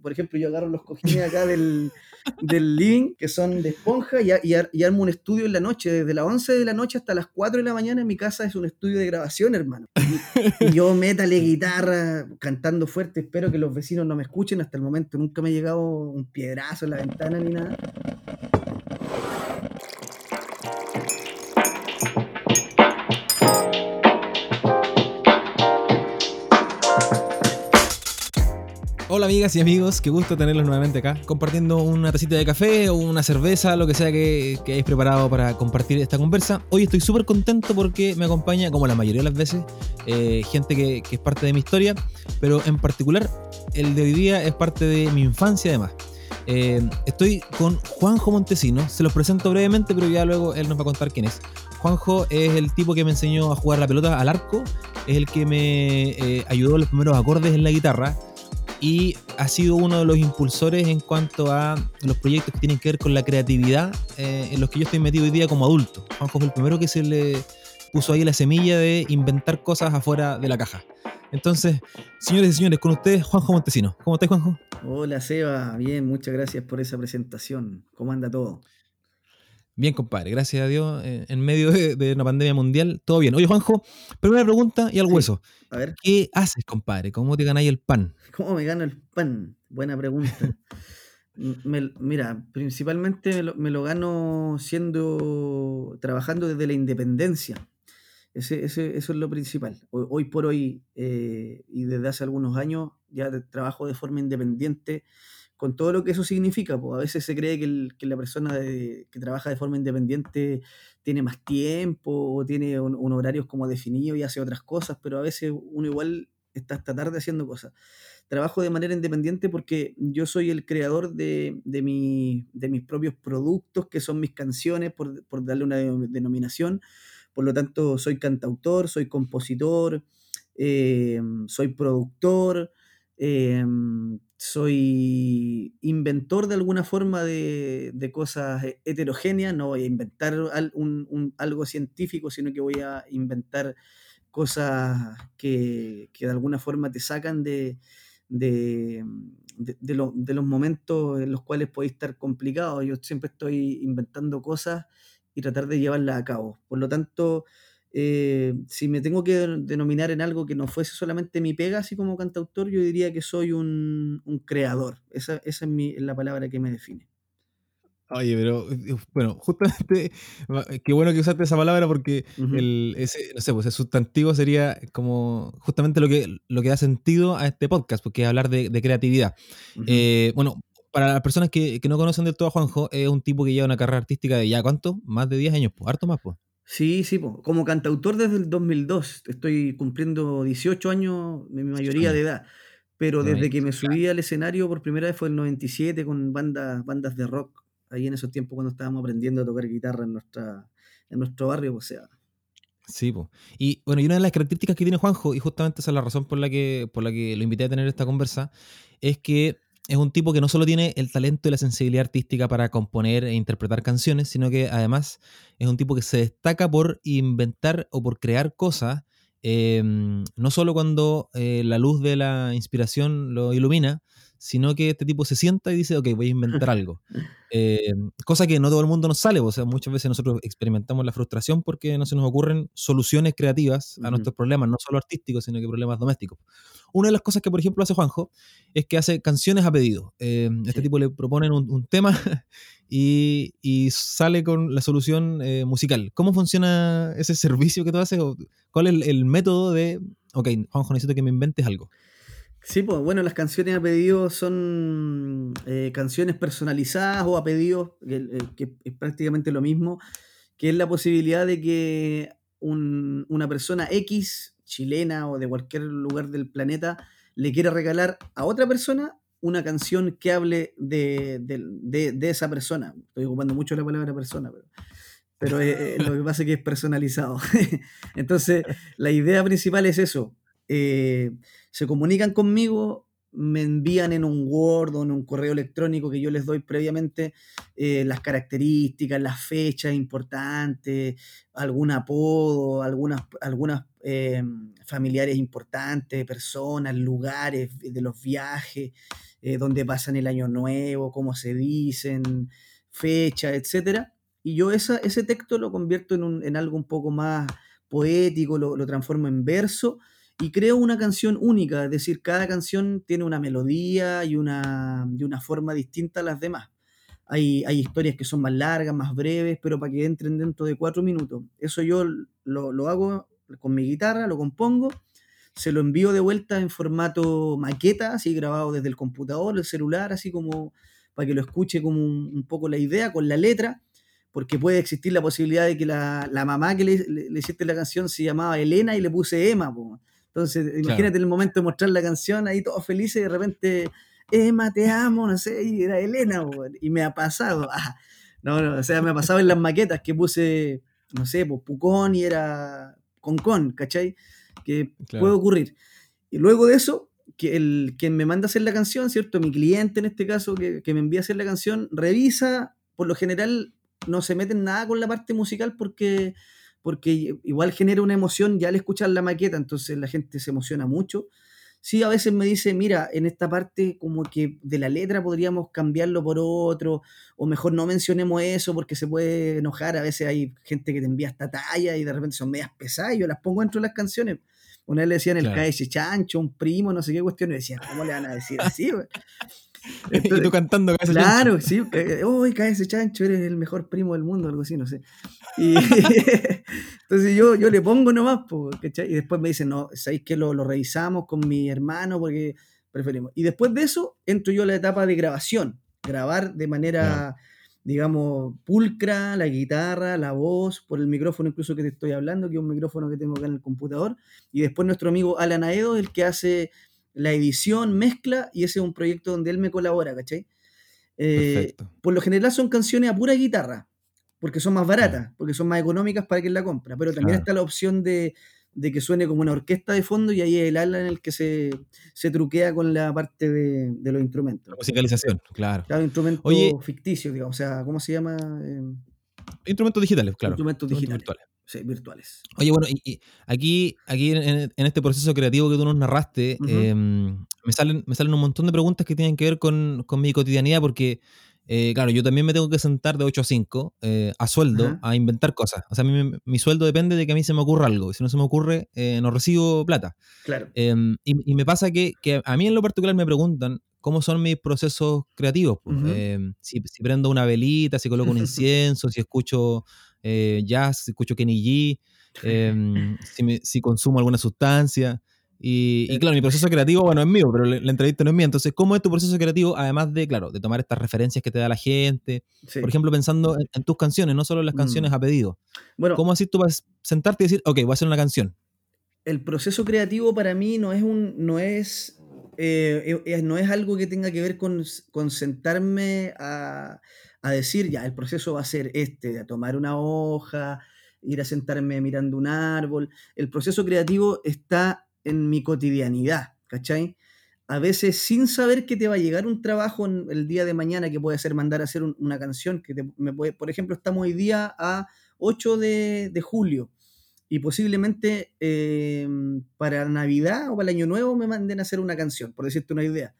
por ejemplo, yo agarro los cojines acá del, del living, que son de esponja, y, y, armo un estudio en la noche. Desde las 11 de la noche hasta las 4 de la mañana en mi casa es un estudio de grabación, hermano. Y, y yo métale guitarra, cantando fuerte. Espero que los vecinos no me escuchen. Hasta el momento nunca me ha llegado un piedrazo en la ventana ni nada. Hola amigas y amigos, qué gusto tenerlos nuevamente acá, compartiendo una tacita de café o una cerveza, lo que sea que, que hayáis preparado para compartir esta conversa. Hoy estoy súper contento porque me acompaña, como la mayoría de las veces, eh, gente que, que, es parte de mi historia, pero en particular el de hoy día es parte de mi infancia además. Eh, estoy con Juanjo Montesino, se los presento brevemente, pero ya luego él nos va a contar quién es. Juanjo es el tipo que me enseñó a jugar la pelota al arco, es el que me eh, ayudó los primeros acordes en la guitarra, y ha sido uno de los impulsores en cuanto a los proyectos que tienen que ver con la creatividad eh, en los que yo estoy metido hoy día como adulto. Juanjo fue el primero que se le puso ahí la semilla de inventar cosas afuera de la caja. Entonces, señores y señores, con ustedes Juanjo Montesino. ¿Cómo estás, Juanjo? Hola, Seba. Bien, muchas gracias por esa presentación. ¿Cómo anda todo? Bien, compadre, gracias a Dios, eh, en medio de, de, una pandemia mundial, todo bien. Oye, Juanjo, primera pregunta y al hueso. A ver. ¿Qué haces, compadre? ¿Cómo te ganáis el pan? ¿Cómo me gano el pan? Buena pregunta. me, mira, principalmente me lo, me lo, gano siendo, trabajando desde la independencia. Ese, ese, eso es lo principal. Hoy, hoy por hoy eh, y desde hace algunos años ya trabajo de forma independiente con todo lo que eso significa. Pues a veces se cree que, la persona de, que trabaja de forma independiente tiene más tiempo o tiene un, horarios como definido y hace otras cosas, pero a veces uno igual está hasta tarde haciendo cosas. Trabajo de manera independiente porque yo soy el creador de, de, mi, de mis propios productos, que son mis canciones, por, por darle una denominación. Por lo tanto, soy cantautor, soy compositor, eh, soy productor, eh, soy inventor de alguna forma de, de cosas heterogéneas, no voy a inventar algo científico, sino que voy a inventar cosas que, que de alguna forma te sacan de, de, de, los momentos en los cuales podéis estar complicados. Yo siempre estoy inventando cosas y tratar de llevarlas a cabo. Por lo tanto, eh, si me tengo que denominar en algo que no fuese solamente mi pega, así como cantautor, yo diría que soy un, un creador. Esa, esa es, mi, es, la palabra que me define. Oye, pero bueno, justamente, qué bueno que usaste esa palabra porque uh -huh. el, ese, no sé, pues el sustantivo sería como justamente lo que, lo que da sentido a este podcast, porque es hablar de, de creatividad. Uh -huh. eh, bueno, para las personas que, que, no conocen del todo a Juanjo, es un tipo que lleva una carrera artística de ya, ¿cuánto? Más de 10 años, pues, harto más, pues. Sí, sí, po. como cantautor desde el 2002. Estoy cumpliendo 18 años, mi mayoría de edad. Pero desde que me subí al escenario por primera vez fue el 97 con bandas, bandas de rock, ahí en esos tiempos cuando estábamos aprendiendo a tocar guitarra en, nuestra, en nuestro barrio, o sea. Sí, pues. Y bueno, y una de las características que tiene Juanjo, y justamente esa es la razón por la que, por la que lo invité a tener esta conversa, es que es un tipo que no solo tiene el talento y la sensibilidad artística para componer e interpretar canciones, sino que además es un tipo que se destaca por inventar o por crear cosas, eh, no solo cuando eh, la luz de la inspiración lo ilumina, sino que este tipo se sienta y dice, ok, voy a inventar algo. Eh, cosa que no todo el mundo nos sale, o sea, muchas veces nosotros experimentamos la frustración porque no se nos ocurren soluciones creativas a uh -huh. nuestros problemas, no solo artísticos, sino que problemas domésticos. Una de las cosas que, por ejemplo, hace Juanjo es que hace canciones a pedido. Eh, este tipo le proponen un, un tema y, y, sale con la solución eh, musical. ¿Cómo funciona ese servicio que tú haces? ¿Cuál es el, el método de, ok, Juanjo, necesito que me inventes algo? Sí, pues bueno, las canciones a pedido son eh, canciones personalizadas o a pedido, que, que, es prácticamente lo mismo, que es la posibilidad de que un, una persona X, chilena o de cualquier lugar del planeta, le quiera regalar a otra persona una canción que hable de, de, de, esa persona. Estoy ocupando mucho la palabra persona, pero, lo que pasa es que es personalizado. Entonces, la idea principal es eso. Eh, se comunican conmigo, me envían en un Word o en un correo electrónico que yo les doy previamente eh, las características, las fechas importantes, algún apodo, algunas, algunas eh, familiares importantes, personas, lugares de los viajes, eh, donde pasan el año nuevo, cómo se dicen, fecha, etc. Y yo ese texto lo convierto en, en algo un poco más poético, lo, lo transformo en verso y creo una canción única, es decir, cada canción tiene una melodía y una, una forma distinta a las demás. Hay, hay, historias que son más largas, más breves, pero para que entren dentro de cuatro minutos. Eso yo lo, lo hago con mi guitarra, lo compongo, se lo envío de vuelta en formato maqueta, así grabado desde el computador, el celular, así como para que lo escuche como un, poco la idea, con la letra, porque puede existir la posibilidad de que la, la mamá que le, le, hiciste la canción se llamaba Elena y le puse Emma. Entonces, imagínate el momento de mostrar la canción, ahí todos felices y de repente, Emma, te amo, no sé, y era Elena, y me ha pasado. Ah, no, no, o sea, me ha pasado en las maquetas que puse, no sé, pues Pucón y era Concón, ¿cachai? Que puede ocurrir. Y luego de eso, que el, quien me manda a hacer la canción, ¿cierto? Mi cliente en este caso, que, que me envía a hacer la canción, revisa, por lo general no se mete en nada con la parte musical porque porque igual genera una emoción ya al escuchar la maqueta, entonces la gente se emociona mucho. Sí, a veces me dice, mira, en esta parte como que de la letra podríamos cambiarlo por otro, o mejor no mencionemos eso porque se puede enojar. A veces hay gente que te envía esta talla y de repente son medias pesadas y yo las pongo dentro de las canciones. Una vez le decían el KS Chancho, un primo, no sé qué cuestión, y decían, ¿cómo le van a decir así? y tú cantando Claro, sí. Uy, ese chancho, eres el mejor primo del mundo, algo así, no sé. Y entonces yo, yo le pongo nomás, Y después me dicen, no, ¿sabéis que lo, lo, revisamos con mi hermano porque preferimos? Y después de eso, entro yo a la etapa de grabación. Grabar de manera, digamos, pulcra, la guitarra, la voz, por el micrófono incluso que te estoy hablando, que es un micrófono que tengo acá en el computador. Y después nuestro amigo Alan Aedo, el que hace la edición, mezcla, y ese es un proyecto donde él me colabora, ¿cachai? Eh, por lo general son canciones a pura guitarra, porque son más baratas, porque son más económicas para quien la compra, pero también está la opción de, que suene como una orquesta de fondo y ahí es el ala en el que se, truquea con la parte de, los instrumentos. musicalización, claro. Claro, instrumento Oye, ficticio, digamos, o sea, ¿cómo se llama? Eh, instrumentos digitales, claro. Instrumentos digitales virtuales. Oye, bueno, y, aquí, aquí en, este proceso creativo que tú nos narraste, em, me, salen, me salen un montón de preguntas que tienen que ver con, mi cotidianidad, porque, eh, claro, yo también me tengo que sentar de 8 a 5 eh, a sueldo a inventar cosas. O sea, mi, sueldo depende de que a mí se me ocurra algo. Y si no se me ocurre, eh, no recibo plata. Claro. Em, y, me pasa que, a mí en lo particular me preguntan cómo son mis procesos creativos. Pues, em, si, si, prendo una velita, si coloco un incienso, si escucho eh, jazz, si escucho Kenny G, em, si, consumo alguna sustancia. Y, claro, mi proceso creativo, bueno, es mío, pero la, entrevista no es mía. Entonces, ¿cómo es tu proceso creativo? Además de, claro, de tomar estas referencias que te da la gente. Por ejemplo, pensando en, tus canciones, no solo las canciones mm. a pedido. Bueno, ¿Cómo así tú vas a sentarte y decir, ok, voy a hacer una canción? El proceso creativo para mí no es un, no es, eh, eh, no es algo que tenga que ver con, con sentarme a, a decir, ya, el proceso va a ser este, de tomar una hoja, ir a sentarme mirando un árbol. El proceso creativo está en mi cotidianidad, ¿cachai? A veces sin saber que te va a llegar un trabajo en el día de mañana que puede ser mandar a hacer una canción, que me puede, por ejemplo, estamos hoy día a 8 de, julio y posiblemente em, para Navidad o para el Año Nuevo me manden a hacer una canción, por decirte una idea.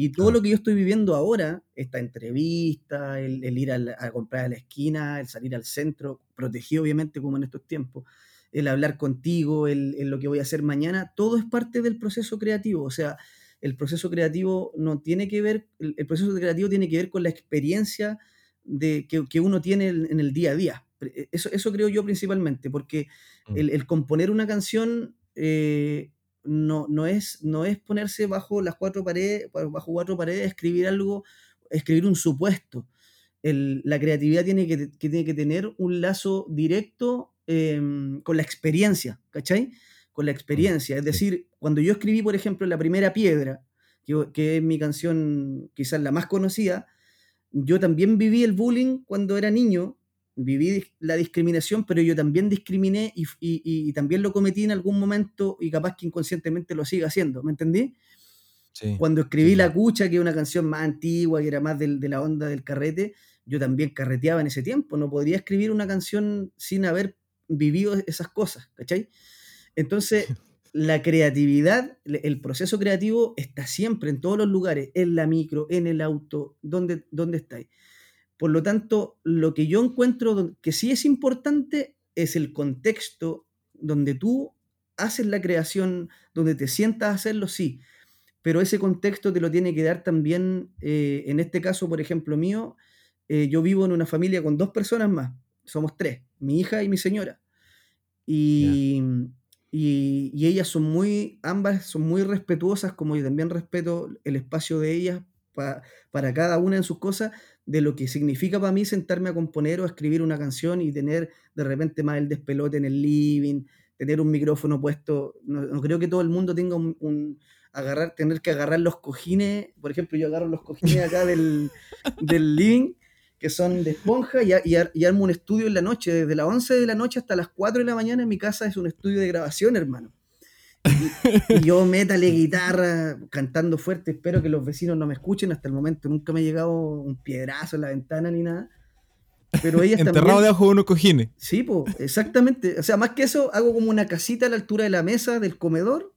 Y todo lo que yo estoy viviendo ahora, esta entrevista, el, ir a, comprar a la esquina, el salir al centro, protegido obviamente como en estos tiempos, el hablar contigo, el, lo que voy a hacer mañana, todo es parte del proceso creativo. O sea, el proceso creativo no tiene que ver, el, proceso creativo tiene que ver con la experiencia de, que, uno tiene en, el día a día. E, eso, eso creo yo principalmente, porque mm. el, componer una canción eh, no, no, es, no es ponerse bajo las cuatro paredes, bajo cuatro paredes, escribir algo, escribir un supuesto. la creatividad tiene que, tiene que tener un lazo directo em, con la experiencia, ¿cachai? Con la experiencia. Es decir, cuando yo escribí, por ejemplo, La Primera Piedra, que, que es mi canción quizás la más conocida, yo también viví el bullying cuando era niño viví la discriminación, pero yo también discriminé y, también lo cometí en algún momento y capaz que inconscientemente lo siga haciendo, ¿me entendí? Cuando escribí La Cucha, que es una canción más antigua, que era más de la onda del carrete, yo también carreteaba en ese tiempo. No podría escribir una canción sin haber vivido esas cosas, ¿cachai? Entonces, la creatividad, el proceso creativo está siempre en todos los lugares, en la micro, en el auto, donde, donde estáis. Por lo tanto, lo que yo encuentro que sí es importante es el contexto donde tú haces la creación, donde te sientas a hacerlo, sí, pero ese contexto te lo tiene que dar también, eh, en este caso, por ejemplo, mío, eh, yo vivo en una familia con dos personas más, somos tres, mi hija y mi señora. Y, y, ellas son muy, ambas son muy respetuosas, como yo también respeto el espacio de ellas para cada una en sus cosas, de lo que significa para mí sentarme a componer o a escribir una canción y tener de repente más el despelote en el living, tener un micrófono puesto. No, creo que todo el mundo tenga un, agarrar, tener que agarrar los cojines. Por ejemplo, yo agarro los cojines acá del, del living, que son de esponja, y, y, armo un estudio en la noche. Desde las 11 de la noche hasta las 4 de la mañana en mi casa es un estudio de grabación, hermano. Y, yo métale guitarra, cantando fuerte, espero que los vecinos no me escuchen. Hasta el momento nunca me ha llegado un piedrazo en la ventana ni nada. Pero ella Enterrado debajo de unos cojines. Sí, pues, exactamente. O sea, más que eso, hago como una casita a la altura de la mesa del comedor.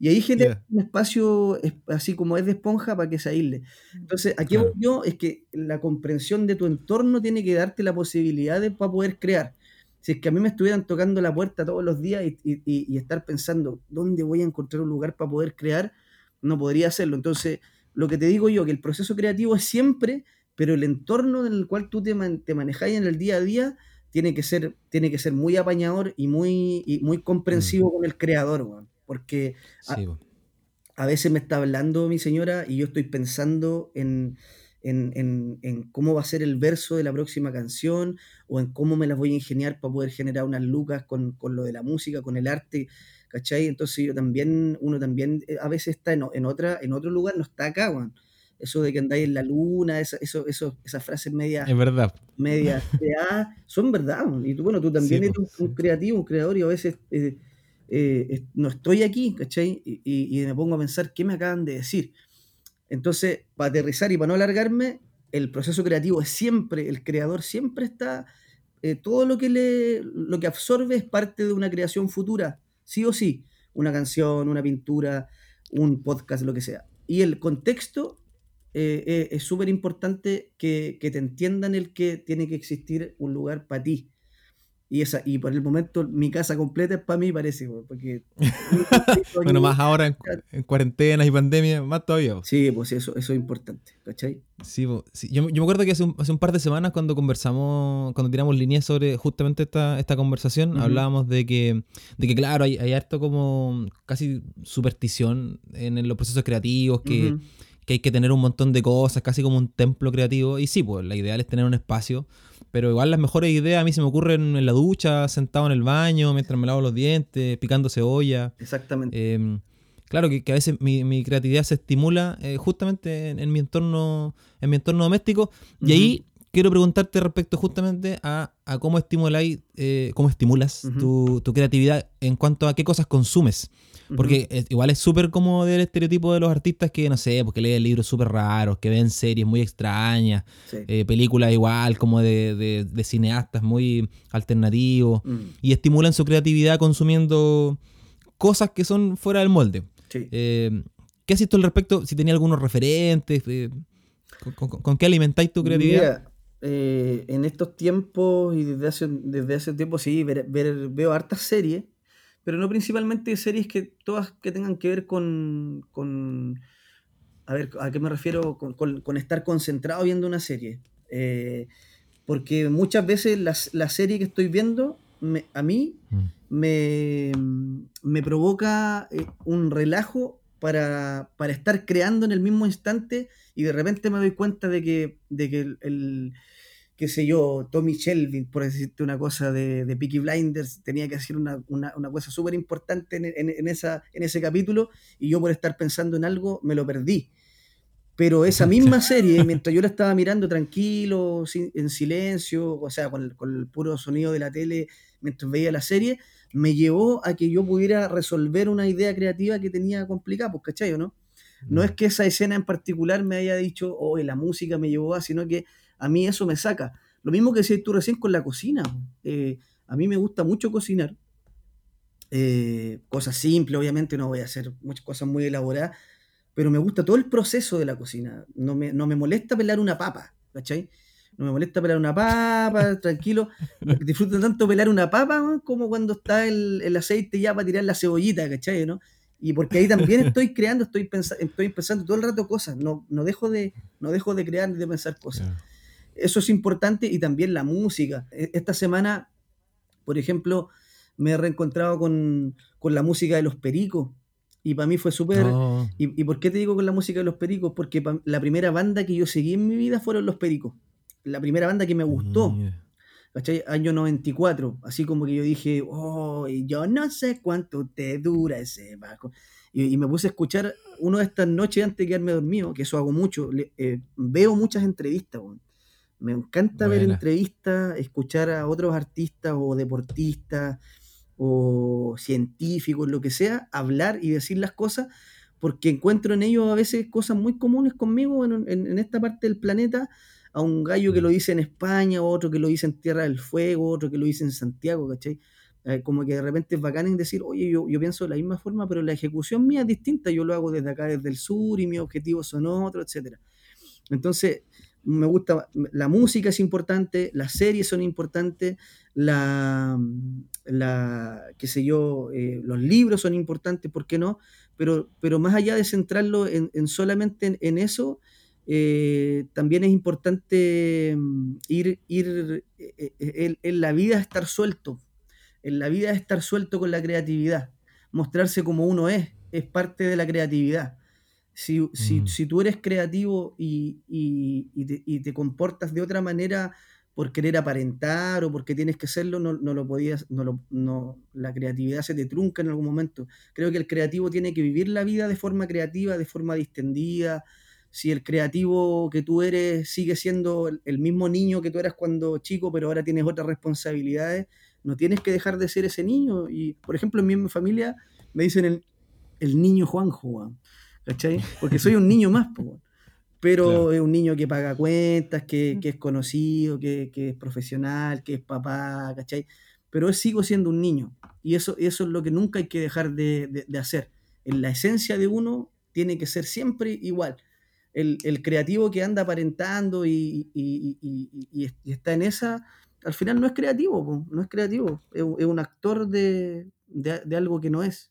Y ahí genera un espacio así como es de esponja para que se aísle. Entonces, aquí voy yo es que la comprensión de tu entorno tiene que darte la posibilidad de para poder crear si es que a mí me estuvieran tocando la puerta todos los días y, estar pensando, ¿dónde voy a encontrar un lugar para poder crear? No podría hacerlo. Entonces, lo que te digo yo, que el proceso creativo es siempre, pero el entorno en el cual tú te, te manejas en el día a día tiene que ser, tiene que ser muy apañador y muy, muy comprensivo con el creador, porque a veces me está hablando mi señora y yo estoy pensando en en, cómo va a ser el verso de la próxima canción o en cómo me las voy a ingeniar para poder generar unas lucas con, lo de la música, con el arte, ¿cachai? Entonces yo también, uno también eh, a veces está en, otra, en otro lugar, no está acá, Juan. Eso de que andáis en la luna, eso, eso, esas frases medias. Es verdad. Medias son verdad. Y tú, bueno, tú también eres un, creativo, un creador, y a veces eh, eh, no estoy aquí, ¿cachai? y, me pongo a pensar qué me acaban de decir. Entonces, para aterrizar y para no alargarme, el proceso creativo es siempre, el creador siempre está, eh, todo lo que, le, lo que absorbe es parte de una creación futura, sí o sí, una canción, una pintura, un podcast, lo que sea. Y el contexto eh, eh, es súper importante que, que, te entiendan el que tiene que existir un lugar para ti. Y, esa, y por el momento mi casa completa es para mí, parece, porque... bueno, más ahora en, cuarentenas y pandemia, más todavía. Sí, pues eso, eso es importante, ¿cachai? Sí, Yo, yo, me acuerdo que hace un, hace un, par de semanas cuando conversamos, cuando tiramos líneas sobre justamente esta, esta conversación, hablábamos de que, de que claro, hay, hay, harto como casi superstición en los procesos creativos, que, que hay que tener un montón de cosas, casi como un templo creativo. Y sí, pues la ideal es tener un espacio pero igual las mejores ideas a mí se me ocurren en la ducha, sentado en el baño, mientras me lavo los dientes, picando cebolla. Exactamente. Em, claro que, a veces mi, creatividad se estimula eh, justamente en, mi entorno, en mi entorno doméstico. Y ahí quiero preguntarte respecto justamente a, cómo estimuláis, eh, cómo estimulas tu, tu, creatividad en cuanto a qué cosas consumes. Porque igual es súper como del estereotipo de los artistas que, no sé, porque leen libros súper raros, que ven series muy extrañas, eh, películas igual como de, cineastas muy alternativos, mm. y estimulan su creatividad consumiendo cosas que son fuera del molde. Eh, ¿Qué has visto al respecto? Si tenía algunos referentes, eh, ¿con, qué alimentáis tu creatividad? En estos tiempos y desde hace, desde hace tiempo sí, veo hartas series pero no principalmente series que todas que tengan que ver con, a ver, ¿a qué me refiero? Con, estar concentrado viendo una serie. Eh, porque muchas veces la, serie que estoy viendo, a mí, mm. me, me, provoca eh, un relajo para, estar creando en el mismo instante y de repente me doy cuenta de que, de que el qué sé yo, Tommy Shelby, por decirte una cosa de, de Peaky Blinders, tenía que hacer una, cosa súper importante en, esa, en ese capítulo y yo por estar pensando en algo me lo perdí. Pero esa misma serie, mientras yo la estaba mirando tranquilo, en silencio, o sea, con el, puro sonido de la tele, mientras veía la serie, me llevó a que yo pudiera resolver una idea creativa que tenía complicada, pues, ¿cachai o no? No es que esa escena en particular me haya dicho, oh, la música me llevó a, sino que a mí eso me saca. Lo mismo que decías tú recién con la cocina. Eh, a mí me gusta mucho cocinar. Eh, cosas simples, obviamente, no voy a hacer muchas cosas muy elaboradas, pero me gusta todo el proceso de la cocina. No me, no me molesta pelar una papa, ¿cachai? No me molesta pelar una papa, tranquilo. Disfruto tanto pelar una papa como cuando está el, el, aceite ya para tirar la cebollita, ¿cachai? ¿no? Y porque ahí también estoy creando, estoy, pensando estoy pensando todo el rato cosas, no, no, dejo, de, no dejo de crear ni de pensar cosas. Eso es importante y también la música. E, esta semana, por ejemplo, me he reencontrado con, con la música de los pericos. Y para mí fue súper... Oh. Y, y, por qué te digo con la música de los pericos? Porque la primera banda que yo seguí en mi vida fueron los pericos la primera banda que me gustó. Mm, ¿Cachai? Año 94. Así como que yo dije, oh, yo no sé cuánto te dura ese bajo. Y, me puse a escuchar una de estas noches antes de quedarme dormido, que eso hago mucho. Eh, veo muchas entrevistas, Me encanta ver entrevistas, escuchar a otros artistas o deportistas o científicos, lo que sea, hablar y decir las cosas, porque encuentro en ellos a veces cosas muy comunes conmigo en esta parte del planeta a un gallo que lo dice en España, otro que lo dice en Tierra del Fuego, otro que lo dice en Santiago, ¿cachai? Eh, como que de repente es bacán en decir, oye, yo, yo pienso de la misma forma, pero la ejecución mía es distinta, yo lo hago desde acá, desde el sur, y mis objetivos son otros, etc. Entonces, me gusta, la música es importante, las series son importantes, la, la qué sé yo, eh, los libros son importantes, ¿por qué no? Pero, pero más allá de centrarlo en, solamente en, eso, eh, también es importante mm, ir, ir eh, eh, en, la vida estar suelto, en la vida estar suelto con la creatividad, mostrarse como uno es, es parte de la creatividad. Si, mm. tú eres creativo y, te, comportas de otra manera por querer aparentar o porque tienes que serlo, no, lo podías, no, no la creatividad se te trunca en algún momento. Creo que el creativo tiene que vivir la vida de forma creativa, de forma distendida, si el creativo que tú eres sigue siendo el, mismo niño que tú eras cuando chico, pero ahora tienes otras responsabilidades, no tienes que dejar de ser ese niño. Y, por ejemplo, en mi familia me dicen el, el niño Juanjo, ¿cachai? Porque soy un niño más, pero es un niño que paga cuentas, que, es conocido, que, es profesional, que es papá, ¿cachai? Pero sigo siendo un niño. Y eso, eso es lo que nunca hay que dejar de, de hacer. En la esencia de uno tiene que ser siempre igual el, creativo que anda aparentando y, está en esa, al final no es creativo, no es creativo, es, un actor de, algo que no es.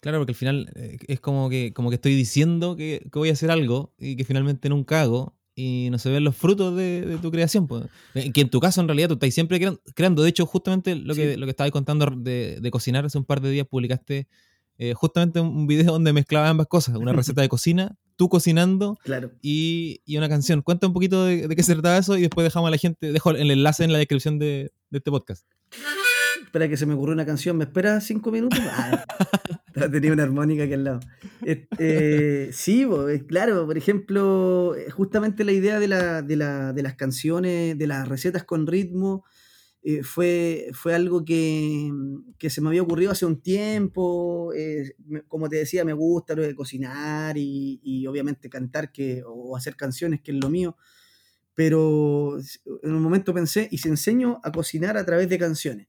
Claro, porque al final eh, es como que, como que estoy diciendo que, voy a hacer algo y que finalmente nunca hago y no se ven los frutos de, tu creación. Pues. Que en tu caso, en realidad, tú estás siempre creando. De hecho, justamente lo que, lo que estabas contando de, de, cocinar hace un par de días, publicaste eh, justamente un video donde mezclaba ambas cosas, una receta de cocina, tú cocinando y, una canción. Cuenta un poquito de, qué se trataba eso y después dejamos a la gente, dejo el enlace en la descripción de, este podcast. Espera que se me ocurrió una canción, ¿me espera cinco minutos? Ah, tenía una armónica aquí al lado. Este, sí, claro, por ejemplo, justamente la idea de, de las canciones, de las recetas con ritmo, eh, fue, fue algo que, que, se me había ocurrido hace un tiempo. Eh, como te decía, me gusta lo de cocinar y, y, obviamente cantar que, o hacer canciones, que es lo mío. Pero en un momento pensé, ¿y si enseño a cocinar a través de canciones?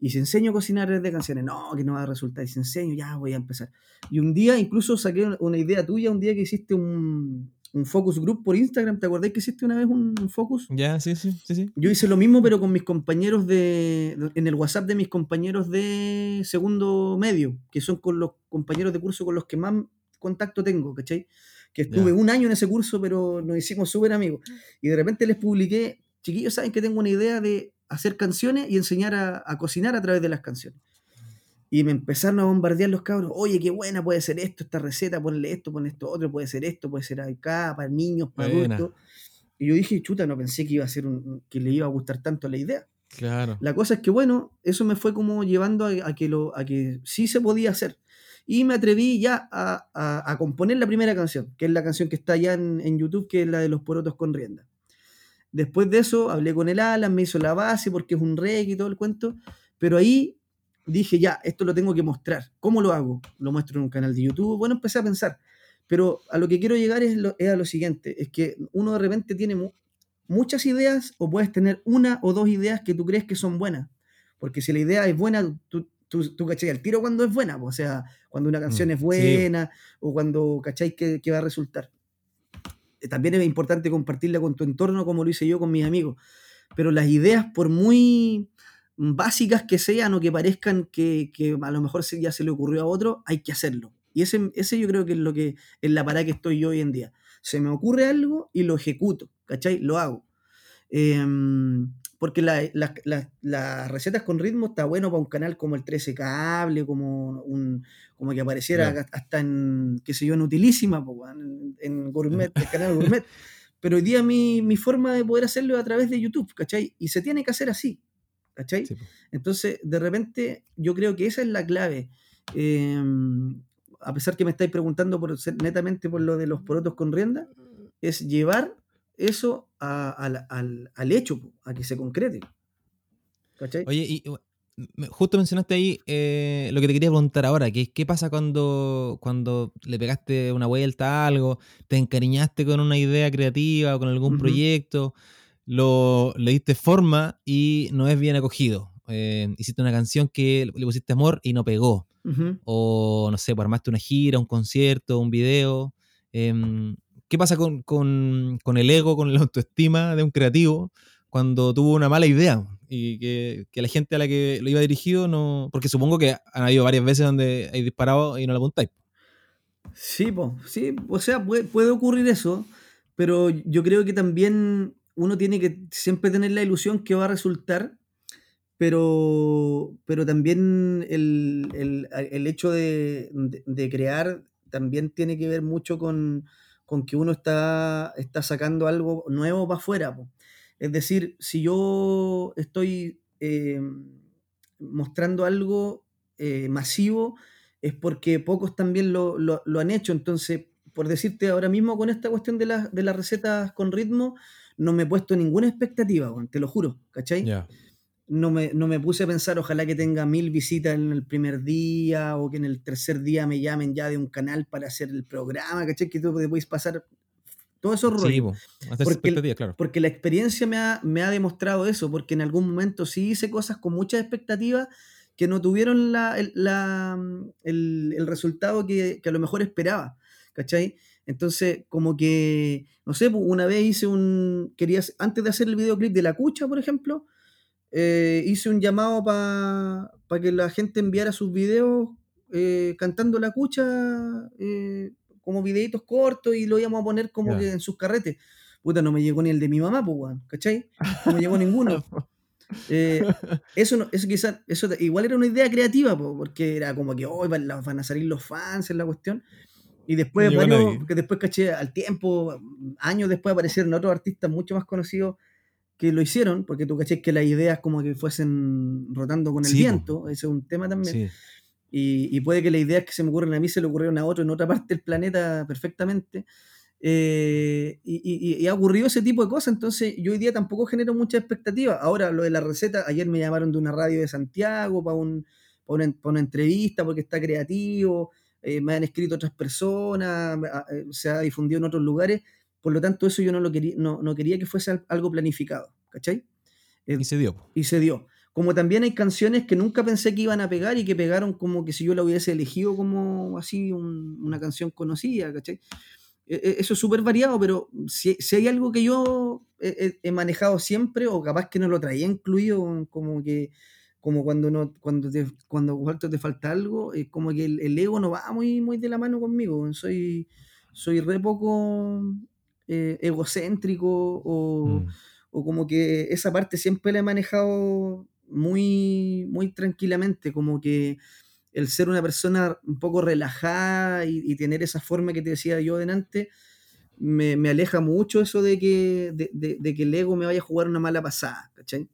Y si enseño a cocinar a través de canciones, no, que no va a resultar. Y si enseño, ya voy a empezar. Y un día incluso saqué una idea tuya, un día que hiciste un, un focus group por Instagram. ¿Te acordás que hiciste una vez un, focus? Ya, sí, sí, sí, sí. Yo hice lo mismo, pero con mis compañeros de. en el WhatsApp de mis compañeros de segundo medio, que son con los compañeros de curso con los que más contacto tengo, ¿cachai? Que estuve un año en ese curso, pero nos hicimos súper amigos. Y de repente les publiqué, chiquillos, saben que tengo una idea de hacer canciones y enseñar a cocinar a través de las canciones. Y me empezaron a bombardear los cabros. Oye, qué buena puede ser esto, esta receta, ponle esto, ponle esto otro, puede ser esto, puede ser acá, para niños, para adultos. Y yo dije, chuta, no pensé que iba a ser un, que le iba a gustar tanto la idea. Claro. La cosa es que, bueno, eso me fue como llevando a, que, lo, a que sí se podía hacer. Y me atreví ya a, a, componer la primera canción, que es la canción que está ya en, en, YouTube, que es la de los porotos con rienda. Después de eso, hablé con el Alan, me hizo la base porque es un reggae y todo el cuento. Pero ahí dije, ya, esto lo tengo que mostrar. ¿Cómo lo hago? Lo muestro en un canal de YouTube. Bueno, empecé a pensar, Pero a lo que quiero llegar es, lo- es a lo siguiente, es que uno de repente tiene mu- muchas ideas o puedes tener una o dos ideas que tú crees que son buenas. Porque si la idea es buena, tú, tú, tú cachai al tiro cuando es buena, o sea, cuando una canción Mm, es sí. buena o cuando cachai que, que va a resultar. Eh, También es importante compartirla con tu entorno como lo hice yo con mis amigos. Pero las ideas, por muy básicas que sean o que parezcan que, que a lo mejor se- ya se le ocurrió a otro, hay que hacerlo. Y ese, ese yo creo que es lo que es la parada que estoy yo hoy en día. Se me ocurre algo y lo ejecuto, ¿cachai? Lo hago. Em, porque la- la- la- las recetas con ritmo está bueno para un canal como el 13 Cable, como, un, como que apareciera Claro. hasta en, qué sé yo, en Utilísima, en, en Gourmet, el canal Gourmet. Pero hoy día mi, mi forma de poder hacerlo es a través de YouTube, ¿cachai? Y se tiene que hacer así, ¿cachai? Sí. Entonces, de repente, yo creo que esa es la clave. Eh, a pesar que me estáis preguntando por ser netamente por lo de los porotos con rienda, es llevar eso a- al, al- al hecho, a que se concrete. ¿Cachai? Oye, y justo mencionaste ahí eh, lo que te quería preguntar ahora, que es qué pasa cuando, cuando le pegaste una vuelta a algo, te encariñaste con una idea creativa o con algún proyecto, lo, le diste forma y no es bien acogido. Eh, hiciste una canción que le pusiste amor y no pegó. O no sé, pues armaste una gira, un concierto, un video. Em, ¿Qué pasa con, con- con el ego, con la autoestima de un creativo cuando tuvo una mala idea? Y que, que la gente a la que lo iba dirigido no. Porque supongo que han habido varias veces donde hay disparado y no la apuntáis. Sí, po, sí, o sea, puede, puede ocurrir eso, pero yo creo que también uno tiene que siempre tener la ilusión que va a resultar, pero, pero también el, el- el hecho de, de- crear también tiene que ver mucho con, con que uno está, está sacando algo nuevo para afuera. Es decir, si yo estoy eh, mostrando algo eh, masivo, es porque pocos también lo, lo- han hecho. Entonces, por decirte ahora mismo con esta cuestión de, las de las recetas con ritmo, no me he puesto ninguna expectativa, te lo juro, ¿cachai? No me, no me puse a pensar, ojalá que tenga mil visitas en el primer día o que en el tercer día me llamen ya de un canal para hacer el programa, ¿cachai? Que tú puedes pasar todo esos rollos. Sí, Porque claro. Porque la experiencia me ha, me ha demostrado eso, porque en algún momento sí hice cosas con muchas expectativas que no tuvieron la, el, la- el- el resultado que, que a lo mejor esperaba, ¿cachai? Entonces, como que, no sé, pues, una vez hice un, quería, antes de hacer el videoclip de La Cucha, por ejemplo, eh, hice un llamado para que la gente enviara sus videos eh, cantando La Cucha, eh, como videitos cortos y lo íbamos a poner como que en sus carretes. Puta, no me llegó ni el de mi mamá, pues, weón, ¿cachai? No me llegó ninguno. Eh, eso, no, eso quizás, eso igual era una idea creativa, po, porque era como que hoy van a salir los fans en la cuestión. Y después, bueno, que después caché al tiempo, años después aparecieron otros artistas mucho más conocidos que lo hicieron, porque tú caché que las ideas como que fuesen rotando con el Sí, viento, ese es un tema también. Sí. Y, y puede que las ideas que se me ocurren a mí se le ocurrieron a otro en otra parte del planeta perfectamente. Eh, y, y- y ha ocurrido ese tipo de cosas, entonces yo hoy día tampoco genero mucha expectativa. Ahora, lo de la receta, ayer me llamaron de una radio de Santiago para un, pa una, pa una entrevista porque está creativo, eh, me han escrito otras personas, me- a- eh, se ha difundido en otros lugares, por lo tanto eso yo no, lo quería, no, no quería que fuese al- algo planificado, ¿cachai? Eh, Y se dio. y se dio. Como también hay canciones que nunca pensé que iban a pegar y que pegaron como que si yo la hubiese elegido como así un- una canción conocida, ¿cachai? E- e- Eso es súper variado, pero si, si hay algo que yo he, he- he manejado siempre, o capaz que no lo traía incluido, como que como cuando no, cuando te, cuando te falta algo, es como que el, el ego no va muy, muy de la mano conmigo. Soy, soy re poco eh, egocéntrico o, Mm. o como que esa parte siempre la he manejado muy, muy tranquilamente, como que el ser una persona un poco relajada y, y tener esa forma que te decía yo delante, me, me aleja mucho eso de que, de, de- de que el ego me vaya a jugar una mala pasada, ¿cachai?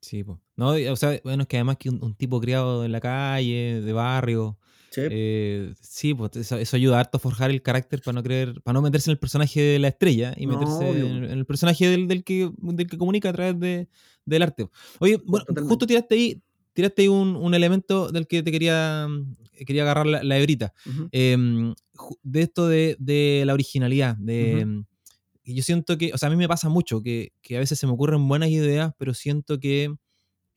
Sí, po. No, o sea, bueno, es que además que un, un tipo criado en la calle, de barrio, Sí, eh, sí, pues eso, eso ayuda harto a forjar el carácter para no creer, para no meterse en el personaje de la estrella y No, meterse en, en el personaje del, del que, del que comunica a través de, del arte. Oye, bueno, totalmente. justo tiraste ahí tiraste ahí un, un elemento del que te quería, quería agarrar la, la hebrita. Em, de esto de, de la originalidad. De, yo siento que, o sea, a mí me pasa mucho que, que a veces se me ocurren buenas ideas, pero siento que,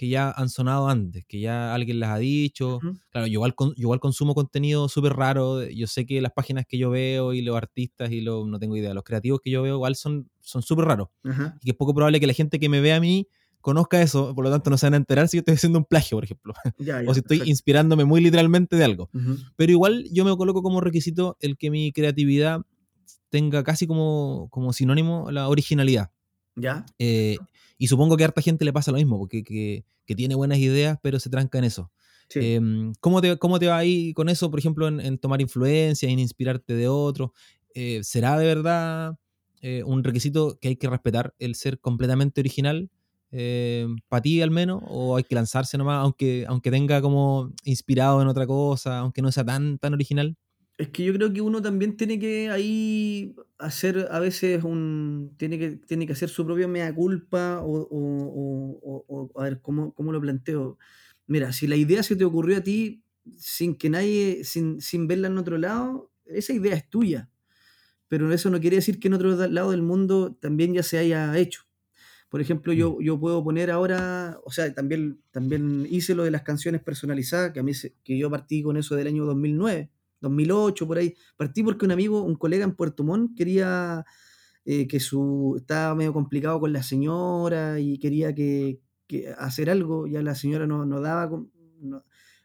que ya han sonado antes, que ya alguien las ha dicho. Claro, yo igual, yo igual consumo contenido súper raro. Yo sé que las páginas que yo veo y los artistas y los, no tengo idea, los creativos que yo veo igual son son súper raros. Ajá. Y que es poco probable que la gente que me vea a mí conozca eso, por lo tanto no se van a enterar si yo estoy haciendo un plagio, por ejemplo. Ya, o si estoy perfecto. inspirándome muy literalmente de algo. Pero igual yo me coloco como requisito el que mi creatividad tenga casi como, como sinónimo la originalidad. Ya. Eh, y supongo que a harta gente le pasa lo mismo, porque que, que tiene buenas ideas, pero se tranca en eso. Sí. Em, ¿cómo, te, ¿Cómo te va ahí con eso, por ejemplo, en, en tomar influencia, en inspirarte de otros? Eh, ¿Será de verdad eh, un requisito que hay que respetar el ser completamente original? ¿Para ti al menos? ¿O hay que lanzarse nomás, aunque, aunque tenga como inspirado en otra cosa, aunque no sea tan, tan original? Es que yo creo que uno también tiene que ahí hacer a veces un. Tiene que, tiene que hacer su propia mea culpa o, o- o- o- a ver, ¿cómo, cómo lo planteo? Mira, si la idea se te ocurrió a ti sin que nadie, sin, sin verla en otro lado, esa idea es tuya. Pero eso no quiere decir que en otro lado del mundo también ya se haya hecho. Por ejemplo, Mm, yo, yo puedo poner ahora, o sea, también, también hice lo de las canciones personalizadas, que a mí se- que yo partí con eso del año 2009, 2008, por ahí. Partí porque un amigo, un colega en Puerto Montt quería eh, que su, estaba medio complicado con la señora y quería que, que hacer algo, ya la señora no, no daba, no,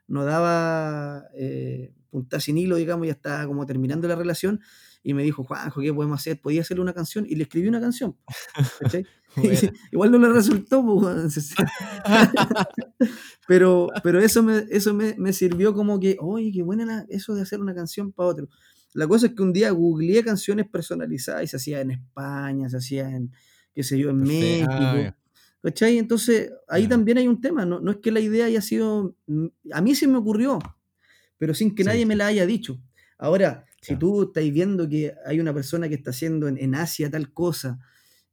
no daba eh, sin hilo, digamos, ya estaba como terminando la relación, y me dijo, Juanjo, ¿qué podemos hacer? ¿Podía hacerle una canción? Y le escribí una canción. Igual no le resultó, pues, pero, pero eso, me, eso me, me sirvió como que, oye, qué buena la- eso de hacer una canción para otro. La cosa es que un día googleé canciones personalizadas y se hacía en España, se hacía en, qué sé yo, en. Ah, México. ya. ¿Cachai? Entonces, ahí también hay un tema, no, no es que la idea haya sido, mm, a mí se me ocurrió, pero sin que Sí, nadie me la haya dicho. Ahora, si claro. tú estás viendo que hay una persona que está haciendo en, en Asia tal cosa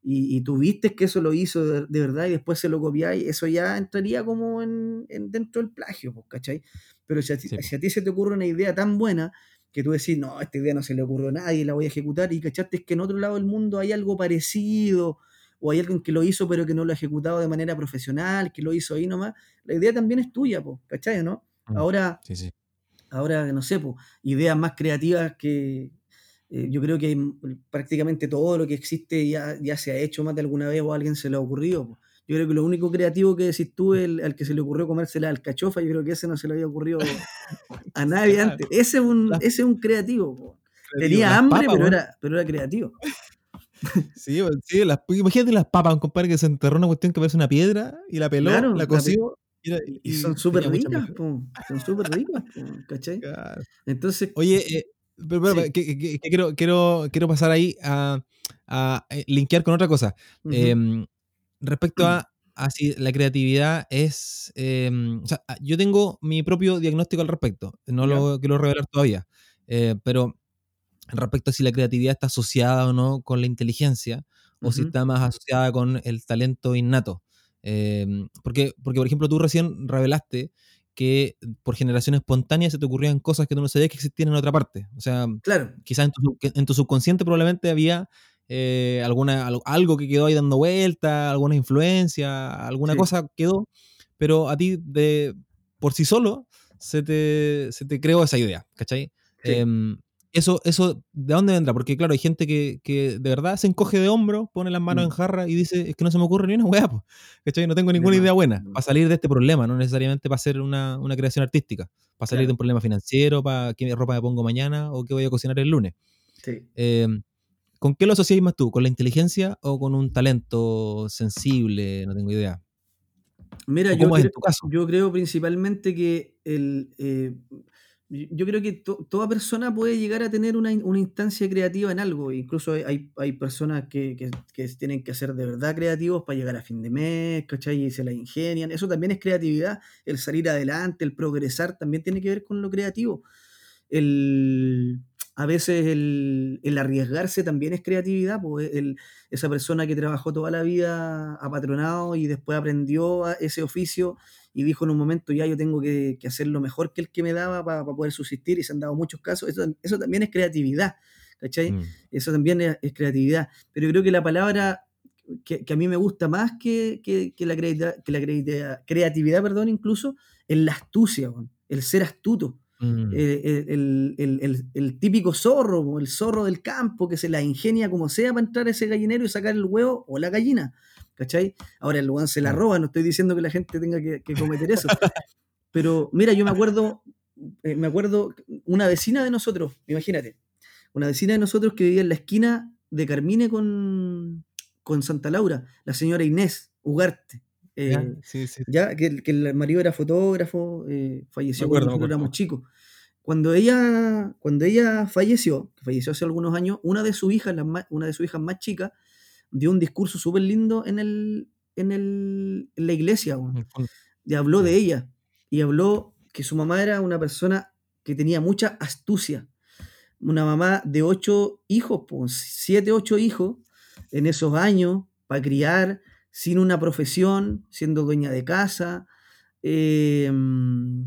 y, y tú viste que eso lo hizo de, de verdad y después se lo copiáis, eso ya entraría como en, en- dentro del plagio, pues, ¿cachai? Pero si a, ti, Sí, po. si a ti se te ocurre una idea tan buena que tú decís, no, esta idea no se le ocurrió a nadie, la voy a ejecutar y cachaste que en otro lado del mundo hay algo parecido o hay alguien que lo hizo pero que no lo ha ejecutado de manera profesional, que lo hizo ahí nomás, la idea también es tuya, pues, ¿cachai? ¿no? Mm, Ahora, Sí, sí. Ahora no sé, pues, ideas más creativas que eh, yo creo que hay prácticamente todo lo que existe ya, ya se ha hecho más de alguna vez o a alguien se le ha ocurrido. Yo creo que lo único creativo que decís tú, el, al que se le ocurrió comerse la alcachofa, yo creo que ese no se le había ocurrido a nadie antes. Ese es un, ese es un creativo. po. Tenía hambre, papas, pero era, pero era creativo. Sí, sí, las- imagínate las papas, un compadre que se enterró una cuestión que parece una piedra y la peló, Claro, la coció y, son súper ricas, son súper ricas, ¿cachai? Claro. Entonces, Oye, eh, pero, pero, sí. que, que- que quiero, quiero, quiero pasar ahí a, a, eh, linkear con otra cosa. Em, respecto a, a si la creatividad es. em, o sea, a- yo tengo mi propio diagnóstico al respecto. No lo quiero revelar todavía. eh, pero respecto a si la creatividad está asociada o no con la inteligencia, o si está más asociada con el talento innato. Em, porque, porque, por ejemplo, tú recién revelaste que por generación espontánea se te ocurrían cosas que tú no sabías que existían en otra parte. O sea, claro, quizás en tu, en tu subconsciente probablemente había eh, alguna, al- algo que quedó ahí dando vuelta, alguna influencia, alguna sí, cosa quedó, pero a ti de, por sí solo se te, se te creó esa idea, ¿cachai? sí, Em, eso, eso, ¿de dónde vendrá? Porque claro, hay gente que, que de verdad se encoge de hombro, pone las manos en mm, jarra y dice, es que no se me ocurre ni una weá, po", ¿cachai? No tengo ninguna idea buena para salir de este problema, no necesariamente para hacer una, una creación artística, para salir de un problema financiero, para qué ropa me pongo mañana o qué voy a cocinar el lunes. sí. Em, ¿Con qué lo asociáis más tú? ¿Con la inteligencia o con un talento sensible? No tengo idea. Mira, ¿O yo cómo es en creo, yo creo principalmente que el, eh, yo creo que to- toda persona puede llegar a tener una, una instancia creativa en algo. Incluso hay, hay, personas que, que, tienen que ser de verdad creativos para llegar a fin de mes, ¿cachai? Y se la ingenian. Eso también es creatividad. El salir adelante, el progresar, también tiene que ver con lo creativo. El, a veces el, arriesgarse también es creatividad, pues esa persona que trabajó toda la vida apatronado y después aprendió ese oficio y dijo en un momento ya yo tengo que, hacer lo mejor que el que me daba para, poder subsistir y se han dado muchos casos, eso, también es creatividad, ¿cachai? Mm. Eso también es, creatividad, pero yo creo que la palabra que, a mí me gusta más que, la, creatividad, que la creatividad, perdón, incluso, es la astucia, el ser astuto. Mm. Eh, el, típico zorro, el zorro del campo que se la ingenia como sea para entrar a ese gallinero y sacar el huevo o la gallina. ¿Cachai? Ahora el lugar se la roba, no estoy diciendo que la gente tenga que, cometer eso. Pero mira, yo me acuerdo, eh, me acuerdo una vecina de nosotros, imagínate, una vecina de nosotros que vivía en la esquina de Carmine con, con Santa Laura, la señora Inés Ugarte. Eh, ya, que, el marido era fotógrafo, eh, falleció cuando éramos chicos. Cuando ella, cuando ella falleció, falleció hace algunos años, una de sus hijas, una de sus hijas más chicas, dio un discurso súper lindo en, el, en, el, en la iglesia. Y habló de ella. Y habló que su mamá era una persona que tenía mucha astucia. Una mamá de ocho hijos, pues, siete, ocho hijos, en esos años, para criar, sin una profesión, siendo dueña de casa. Em,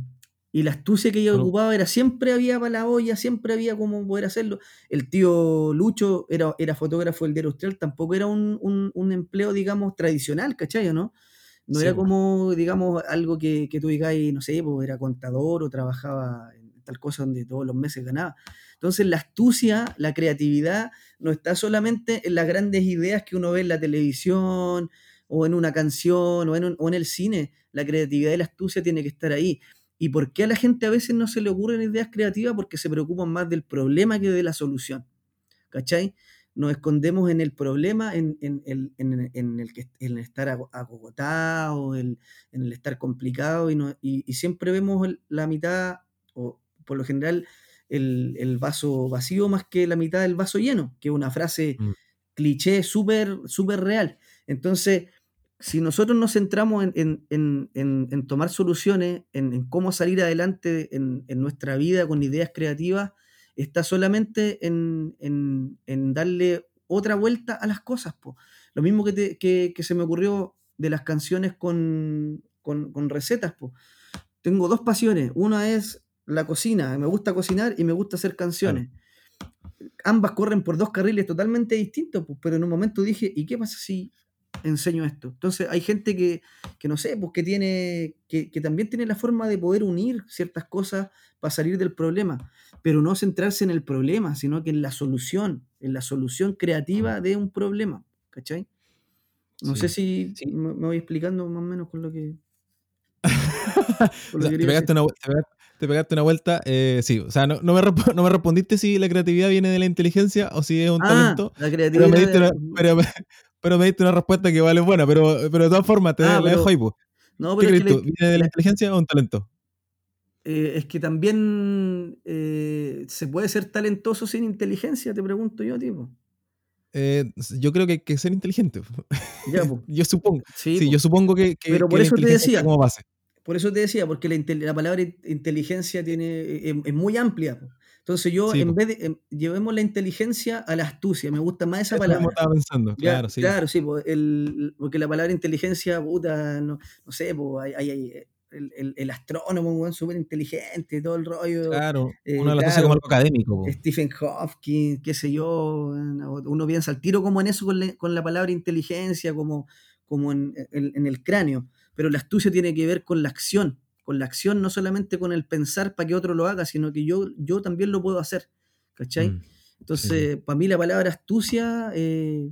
y la astucia que ella ocupaba era siempre había para la olla, siempre había como poder hacerlo. El tío Lucho era, era fotógrafo del diario Austral, tampoco era un, empleo, digamos, tradicional, ¿cachai? ¿no? No era como, digamos, algo que, que tú digas, no sé, pues era contador o trabajaba en tal cosa donde todos los meses ganaba. Entonces la astucia, la creatividad, no está solamente en las grandes ideas que uno ve en la televisión, o en una canción o en, o en el cine. La creatividad y la astucia tiene que estar ahí. ¿Y por qué a la gente a veces no se le ocurren ideas creativas? Porque se preocupan más del problema que de la solución. ¿Cachai? Nos escondemos en el problema, en, en, en, en el, que, en el estar acogotado, en el estar complicado, y, no, y, siempre vemos la mitad, o por lo general, el, el, vaso vacío más que la mitad del vaso lleno, que es una frase mm. cliché súper súper real. Entonces, si nosotros nos centramos en, tomar soluciones, en, cómo salir adelante en, nuestra vida con ideas creativas, está solamente en, darle otra vuelta a las cosas. Lo mismo que, se me ocurrió de las canciones con, recetas. Tengo dos pasiones. Una es la cocina, me gusta cocinar y me gusta hacer canciones. Ambas corren por dos carriles totalmente distintos, pero en un momento dije, ¿y qué pasa si enseño esto. Entonces hay gente que, no sé, pues que tiene, que, también tiene la forma de poder unir ciertas cosas para salir del problema, pero no centrarse en el problema, sino que en la solución, en la solución creativa de un problema, ¿cachai? No sé si me, voy explicando más o menos con lo que... te, pegaste una, te, pegaste una, vuelta, eh, sí, o sea, no, me no, me respondiste si la creatividad viene de la inteligencia o si es un ah, talento. La creatividad. pero me diste una respuesta que vale buena, pero, pero de todas formas, te ah, la dejo ahí, pues. No, pero ¿Qué crees tú? ¿Viene de la inteligencia o un talento? Eh, es que también eh, se puede ser talentoso sin inteligencia, te pregunto yo, tipo. Eh, yo creo que hay que ser inteligente. Ya, yo supongo. Sí, yo supongo que, que Pero por eso te decía. Como base. Por eso te decía, porque la, la palabra inteligencia tiene, es, muy amplia. Entonces yo, en vez de, em, llevemos la inteligencia a la astucia, me gusta más esa palabra. estaba pensando, claro, sí. Claro, sí, porque la palabra inteligencia, puta, no, no sé, pues hay, hay, el, el, astrónomo, súper inteligente, todo el rollo. Claro, eh, uno lo hace como algo académico. Stephen Hawking, qué sé yo, uno piensa al tiro como en eso con, con la palabra inteligencia, como, como en, en, el cráneo, pero la astucia tiene que ver con la acción, con la acción, no solamente con el pensar para que otro lo haga, sino que yo, yo también lo puedo hacer. ¿Cachai? Mm, Entonces, para mí la palabra astucia eh,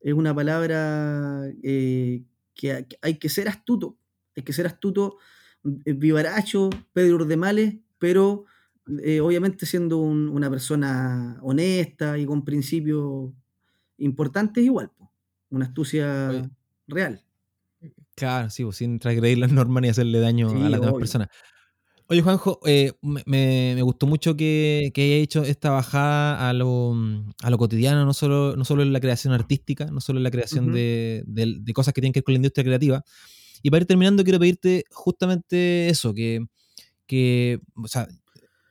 es una palabra eh, que, hay que ser astuto, hay que ser astuto, eh, vivaracho, Pedro Urdemales, pero obviamente siendo una persona honesta y con principios importantes igual, una astucia real. Claro, sí, pues, sin transgredir las normas ni hacerle daño a las demás personas. Oye, Juanjo, eh, me, gustó mucho que, que haya hecho esta bajada a lo, a lo cotidiano, no solo, no solo en la creación artística, no solo en la creación de, cosas que tienen que ver con la industria creativa. Y para ir terminando, quiero pedirte justamente eso, que, que o sea,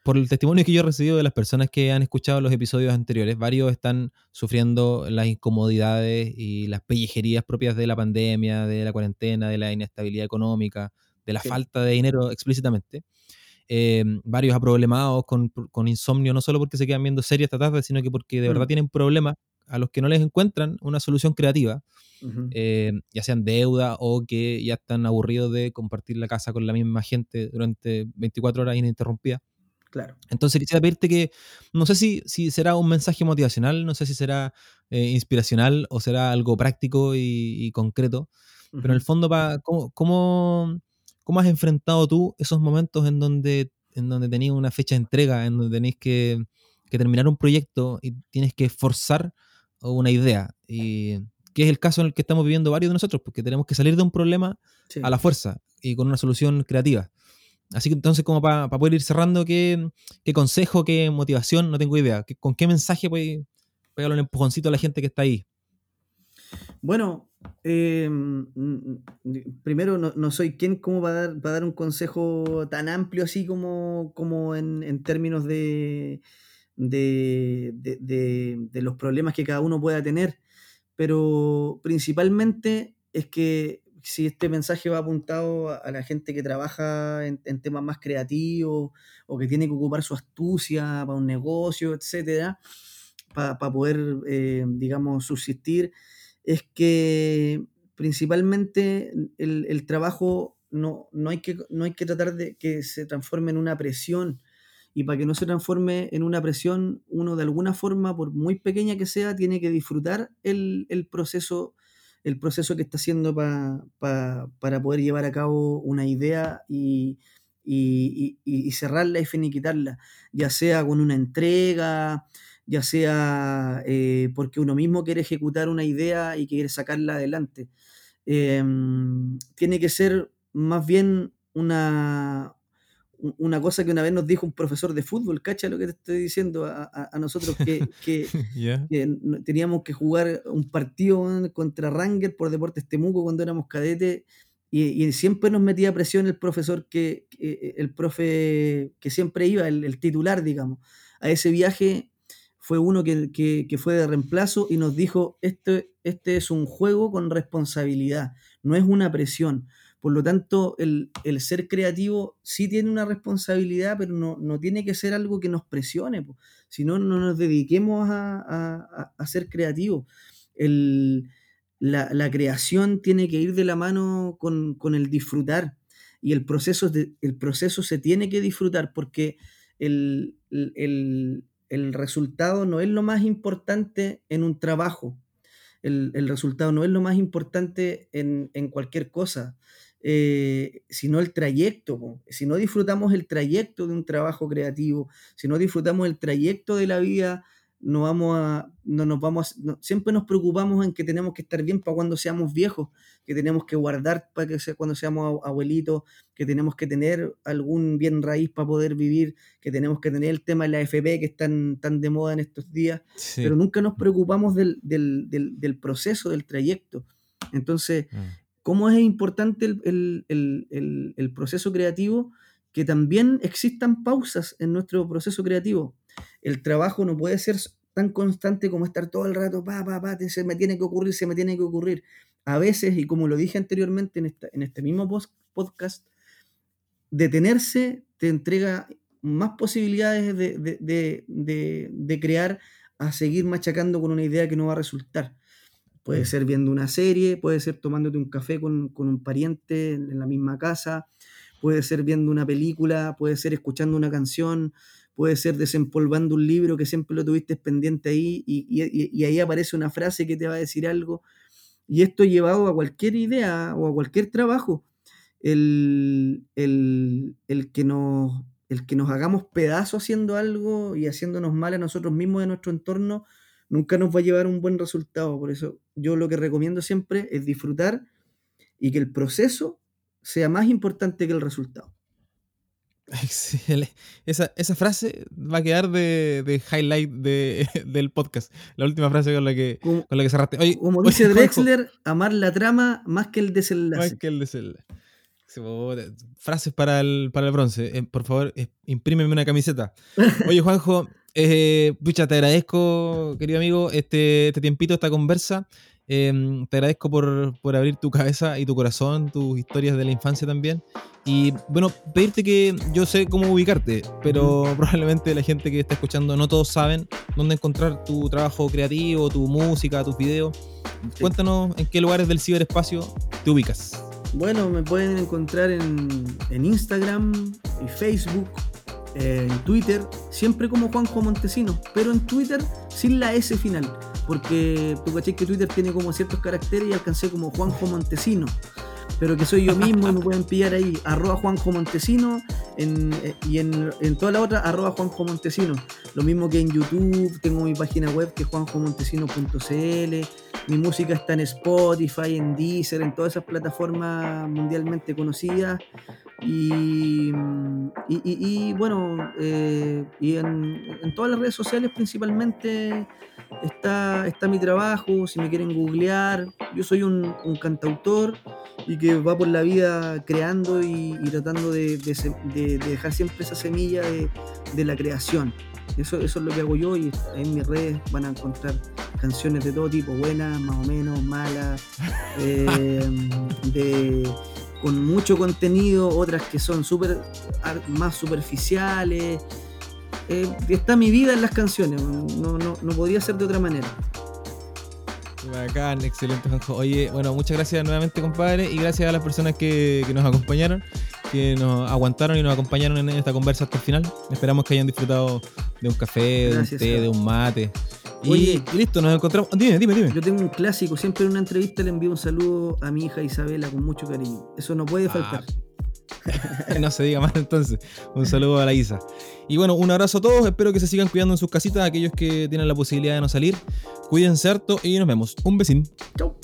por el testimonio que yo he recibido de las personas que han escuchado los episodios anteriores, varios están sufriendo las incomodidades y las pellejerías propias de la pandemia, de la cuarentena, de la inestabilidad económica, de la falta de dinero explícitamente. Eh, varios aproblemados con, con, insomnio, no solo porque se quedan viendo series esta tarde, sino que porque de verdad tienen problemas a los que no les encuentran una solución creativa, eh, ya sean deuda o que ya están aburridos de compartir la casa con la misma gente durante 24 horas ininterrumpidas. Claro. Entonces quisiera pedirte que, no sé si, si será un mensaje motivacional, no sé si será eh, inspiracional o será algo práctico y, concreto, pero en el fondo, ¿cómo, cómo, has enfrentado tú esos momentos en donde, en donde tenías una fecha de entrega, en donde tenéis que, que terminar un proyecto y tienes que forzar una idea? Y que es el caso en el que estamos viviendo varios de nosotros, porque tenemos que salir de un problema a la fuerza y con una solución creativa. Así que entonces, como para poder ir cerrando, ¿qué, ¿qué, consejo, qué motivación? No tengo idea. ¿Con qué mensaje puede pegarle un empujoncito a la gente que está ahí? Bueno, eh, primero no, soy quien como para dar, dar un consejo tan amplio así como, como en, términos de, de, de, los problemas que cada uno pueda tener, pero principalmente es que si este mensaje va apuntado a la gente que trabaja en, temas más creativos o que tiene que ocupar su astucia para un negocio, etcétera, para poder, eh, digamos, subsistir, es que principalmente el, trabajo no, no, hay que, no hay que tratar de que se transforme en una presión. Y para que no se transforme en una presión, uno de alguna forma, por muy pequeña que sea, tiene que disfrutar el, el proceso el proceso que está haciendo para poder llevar a cabo una idea y, cerrarla y finiquitarla, ya sea con una entrega, ya sea eh, porque uno mismo quiere ejecutar una idea y quiere sacarla adelante. Em, tiene que ser más bien una, una cosa que una vez nos dijo un profesor de fútbol, cacha lo que te estoy diciendo a, nosotros, que, que, teníamos que jugar un partido contra Ranger por Deportes Temuco cuando éramos cadetes y, siempre nos metía presión el profesor, que, el profe que siempre iba, el, titular, digamos, a ese viaje fue uno que, fue de reemplazo y nos dijo, este, este es un juego con responsabilidad, no es una presión. Por lo tanto, el, ser creativo sí tiene una responsabilidad, pero no, tiene que ser algo que nos presione. Si no, no nos dediquemos a, ser creativos. la, creación tiene que ir de la mano con, el disfrutar. Y el proceso, el proceso se tiene que disfrutar porque el, resultado no es lo más importante en un trabajo. El, resultado no es lo más importante en, en cualquier cosa eh, sino el trayecto. Si no disfrutamos el trayecto de un trabajo creativo, si no disfrutamos el trayecto de la vida, no vamos a, no nos vamos, siempre nos preocupamos en que tenemos que estar bien para cuando seamos viejos, que tenemos que guardar para que sea, cuando seamos abuelitos, que tenemos que tener algún bien raíz para poder vivir, que tenemos que tener el tema de la FP que están tan de moda en estos días, pero nunca nos preocupamos del, del, del, proceso, del trayecto. Entonces, mm cómo es importante el, proceso creativo, que también existan pausas en nuestro proceso creativo. El trabajo no puede ser tan constante como estar todo el rato, pa, pa, pa, se me tiene que ocurrir, se me tiene que ocurrir. A veces, y como lo dije anteriormente en, en este mismo podcast, detenerse te entrega más posibilidades de crear a seguir machacando con una idea que no va a resultar. Puede ser viendo una serie, puede ser tomándote un café con, un pariente en la misma casa, puede ser viendo una película, puede ser escuchando una canción, puede ser desempolvando un libro que siempre lo tuviste pendiente ahí y, ahí aparece una frase que te va a decir algo. Y esto llevado a cualquier idea o a cualquier trabajo, el, el, que nos, el que nos hagamos pedazos haciendo algo y haciéndonos mal a nosotros mismos de nuestro entorno, nunca nos va a llevar un buen resultado. Por eso yo lo que recomiendo siempre es disfrutar y que el proceso sea más importante que el resultado. Esa, esa frase va a quedar de, highlight del podcast. La última frase con la que, con la que cerraste. como dice Drexler, amar la trama más que el desenlace. Más que el desenlace. Frases para el, para el bronce. Eh, por favor, imprímeme una camiseta. Oye, Juanjo, eh, pucha, te agradezco, querido amigo, este, este tiempito, esta conversa. Em, te agradezco por, por, abrir tu cabeza y tu corazón, tus historias de la infancia también. Y bueno, pedirte que yo sé cómo ubicarte, pero probablemente la gente que está escuchando no todos saben dónde encontrar tu trabajo creativo, tu música, tus videos. Cuéntanos en qué lugares del ciberespacio te ubicas. Bueno, me pueden encontrar en, en Instagram y Facebook, en Twitter, siempre como Juanjo Montesino, pero en Twitter sin la S final porque tú caché que Twitter tiene como ciertos caracteres y alcancé como Juanjo Montesino. Pero que soy yo mismo y me pueden pillar ahí, arroba Juanjo Montesino eh, y en, en toda la otra, arroba Juanjo Montesino. Lo mismo que en YouTube, tengo mi página web que es juanjomontesino.cl. Mi música está en Spotify, en Deezer, en todas esas plataformas mundialmente conocidas. Y, bueno, eh, y en, todas las redes sociales principalmente está, está mi trabajo, si me quieren googlear. Yo soy un, cantautor y que va por la vida creando y, tratando de, dejar siempre esa semilla de, la creación. Eso, eso es lo que hago yo y en mis redes van a encontrar canciones de todo tipo, buenas, más o menos, malas, eh, con mucho contenido, otras que son super, más superficiales, eh, está mi vida en las canciones, no, no, no podía ser de otra manera. Bacán, excelente, Juanjo. Oye, bueno, muchas gracias nuevamente, compadre, y gracias a las personas que, nos acompañaron, que nos aguantaron y nos acompañaron en esta conversa hasta el final. Esperamos que hayan disfrutado de un café, de un té, de un mate. y listo, nos encontramos. Dime, dime, dime. Yo tengo un clásico, siempre en una entrevista le envío un saludo a mi hija Isabela con mucho cariño. Eso no puede ah, faltar. no se diga más entonces. Un saludo a la Isa. Y bueno, un abrazo a todos. Espero que se sigan cuidando en sus casitas, aquellos que tienen la posibilidad de no salir. Cuídense harto y nos vemos. Un besín. Chau.